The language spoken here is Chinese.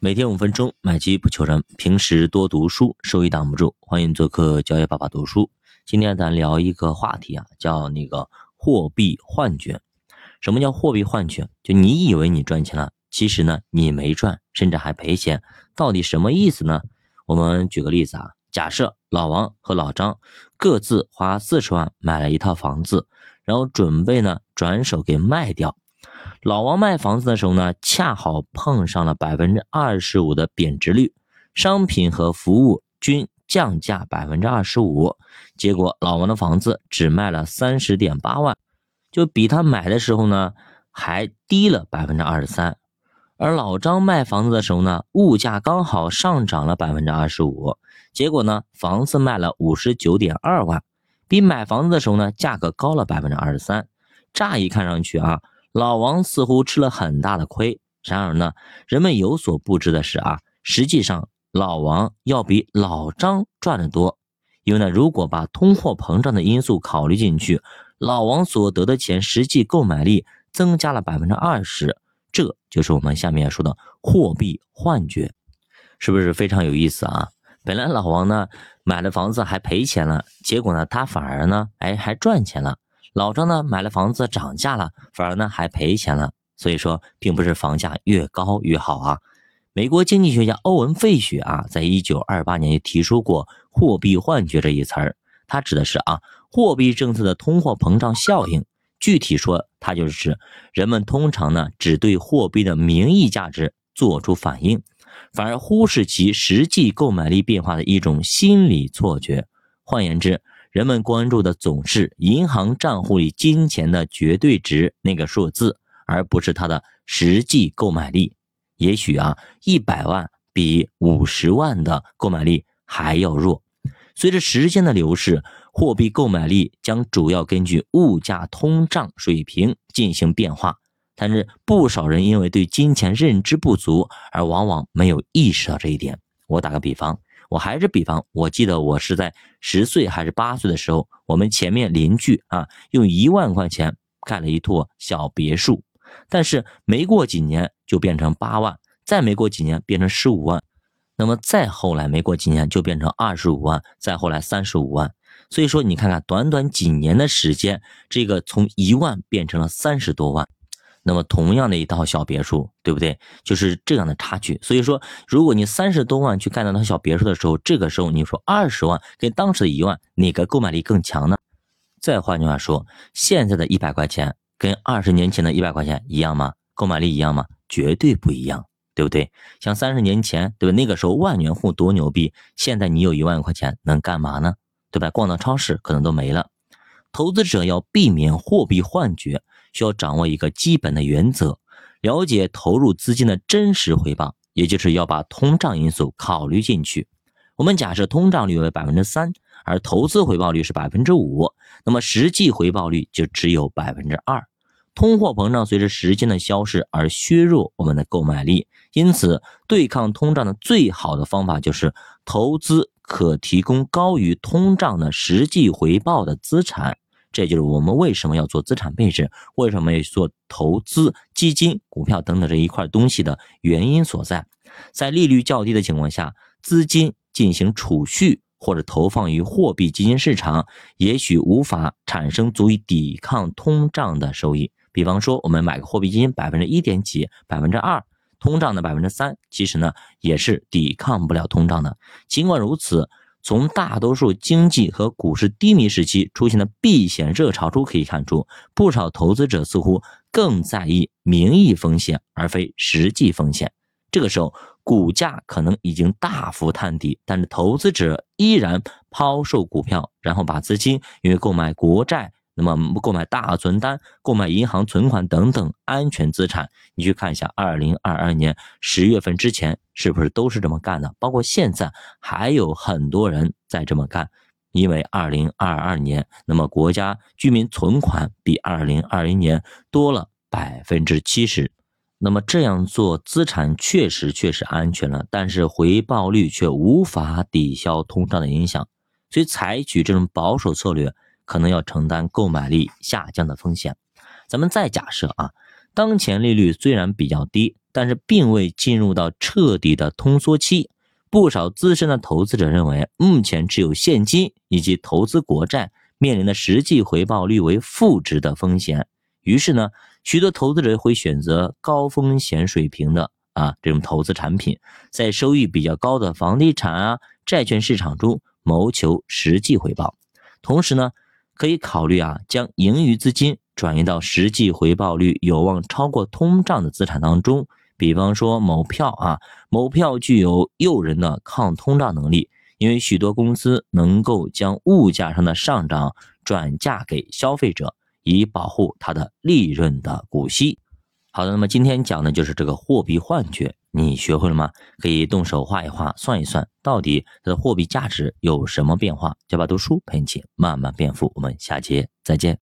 每天五分钟，买基不求人。平时多读书，收益挡不住。欢迎做客教育爸爸读书。今天咱聊一个话题啊，叫那个货币幻觉。什么叫货币幻觉？就你以为你赚钱了，其实呢你没赚，甚至还赔钱。到底什么意思呢？我们举个例子啊，假设老王和老张各自花四十万买了一套房子，然后准备呢转手给卖掉。老王卖房子的时候呢，恰好碰上了百分之二十五的贬值率，商品和服务均降价百分之二十五，结果老王的房子只卖了三十点八万，就比他买的时候呢还低了百分之二十三。而老张卖房子的时候呢，物价刚好上涨了百分之二十五，结果呢房子卖了五十九点二万，比买房子的时候呢价格高了百分之二十三。乍一看上去啊。老王似乎吃了很大的亏，然而呢，人们有所不知的是啊，实际上老王要比老张赚得多，因为呢，如果把通货膨胀的因素考虑进去，老王所得的钱实际购买力增加了百分之二十，这就是我们下面要说的货币幻觉，是不是非常有意思啊？本来老王呢买了房子还赔钱了，结果呢他反而呢哎还赚钱了。老张呢买了房子涨价了，反而呢还赔钱了。所以说，并不是房价越高越好啊。美国经济学家欧文·费雪啊，在一九二八年就提出过“货币幻觉”这一词儿，它指的是啊货币政策的通货膨胀效应。具体说，它就是指人们通常呢只对货币的名义价值做出反应，反而忽视其实际购买力变化的一种心理错觉。换言之，人们关注的总是银行账户里金钱的绝对值那个数字，而不是它的实际购买力。也许啊，一百万比五十万的购买力还要弱。随着时间的流逝，货币购买力将主要根据物价通胀水平进行变化。但是不少人因为对金钱认知不足，而往往没有意识到这一点。我打个比方。我还是比方，我记得我是在十岁还是八岁的时候，我们前面邻居啊用一万块钱盖了一座小别墅，但是没过几年就变成八万，再没过几年变成十五万，那么再后来没过几年就变成二十五万，再后来三十五万，所以说你看看短短几年的时间，这个从一万变成了三十多万。那么同样的一套小别墅，对不对？就是这样的差距。所以说，如果你三十多万去盖那套小别墅的时候，这个时候你说二十万跟当时的一万，哪个购买力更强呢？再换句话说，现在的一百块钱跟二十年前的一百块钱一样吗？购买力一样吗？绝对不一样，对不对？像三十年前，对吧？那个时候万元户多牛逼，现在你有一万块钱能干嘛呢？对吧？逛到超市可能都没了。投资者要避免货币幻觉。需要掌握一个基本的原则，了解投入资金的真实回报，也就是要把通胀因素考虑进去。我们假设通胀率为百分之三，而投资回报率是百分之五，那么实际回报率就只有百分之二。通货膨胀随着时间的消逝而削弱我们的购买力，因此对抗通胀的最好的方法就是投资可提供高于通胀的实际回报的资产。这就是我们为什么要做资产配置，为什么要做投资基金、股票等等这一块东西的原因所在。在利率较低的情况下，资金进行储蓄或者投放于货币基金市场，也许无法产生足以抵抗通胀的收益。比方说，我们买个货币基金，百分之一点几、百分之二，通胀的百分之三，其实呢也是抵抗不了通胀的。尽管如此。从大多数经济和股市低迷时期出现的避险热潮中可以看出，不少投资者似乎更在意名义风险而非实际风险。这个时候，股价可能已经大幅探底，但是投资者依然抛售股票，然后把资金用于购买国债。那么购买大存单、购买银行存款等等安全资产，你去看一下，二零二二年十月份之前是不是都是这么干的？包括现在还有很多人在这么干，因为二零二二年，那么国家居民存款比二零二一年多了百分之七十，那么这样做资产确实确实安全了，但是回报率却无法抵消通胀的影响，所以采取这种保守策略。可能要承担购买力下降的风险。咱们再假设啊，当前利率虽然比较低，但是并未进入到彻底的通缩期。不少资深的投资者认为，目前持有现金以及投资国债面临的实际回报率为负值的风险。于是呢，许多投资者会选择高风险水平的啊这种投资产品，在收益比较高的房地产啊、债券市场中谋求实际回报。同时呢，可以考虑啊将盈余资金转移到实际回报率有望超过通胀的资产当中。比方说某票啊，某票具有诱人的抗通胀能力，因为许多公司能够将物价上的上涨转嫁给消费者，以保护它的利润的股息。好的，那么今天讲的就是这个货币幻觉，你学会了吗？可以动手画一画，算一算，到底它的货币价值有什么变化？这把读书陪你一起慢慢变富，我们下节再见。